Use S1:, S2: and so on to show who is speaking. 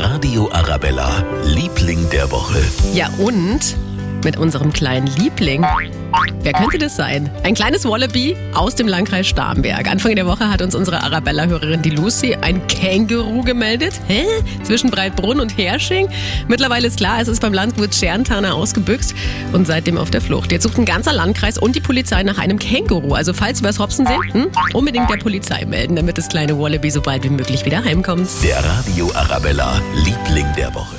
S1: Radio Arabella, Liebling der Woche.
S2: Ja, und mit unserem kleinen Liebling. Wer könnte das sein? Ein kleines Wallaby aus dem Landkreis Starnberg. Anfang der Woche hat uns unsere Arabella-Hörerin die Lucy ein Känguru gemeldet. Hä? Zwischen Breitbrunn und Hersching? Mittlerweile ist klar, es ist beim Landwirt Scherntaner ausgebüxt und seitdem auf der Flucht. Jetzt sucht ein ganzer Landkreis und die Polizei nach einem Känguru. Also falls wir es hopsen sehen, hm, unbedingt der Polizei melden, damit das kleine Wallaby so bald wie möglich wieder heimkommt.
S1: Der Radio Arabella, Liebling der Woche.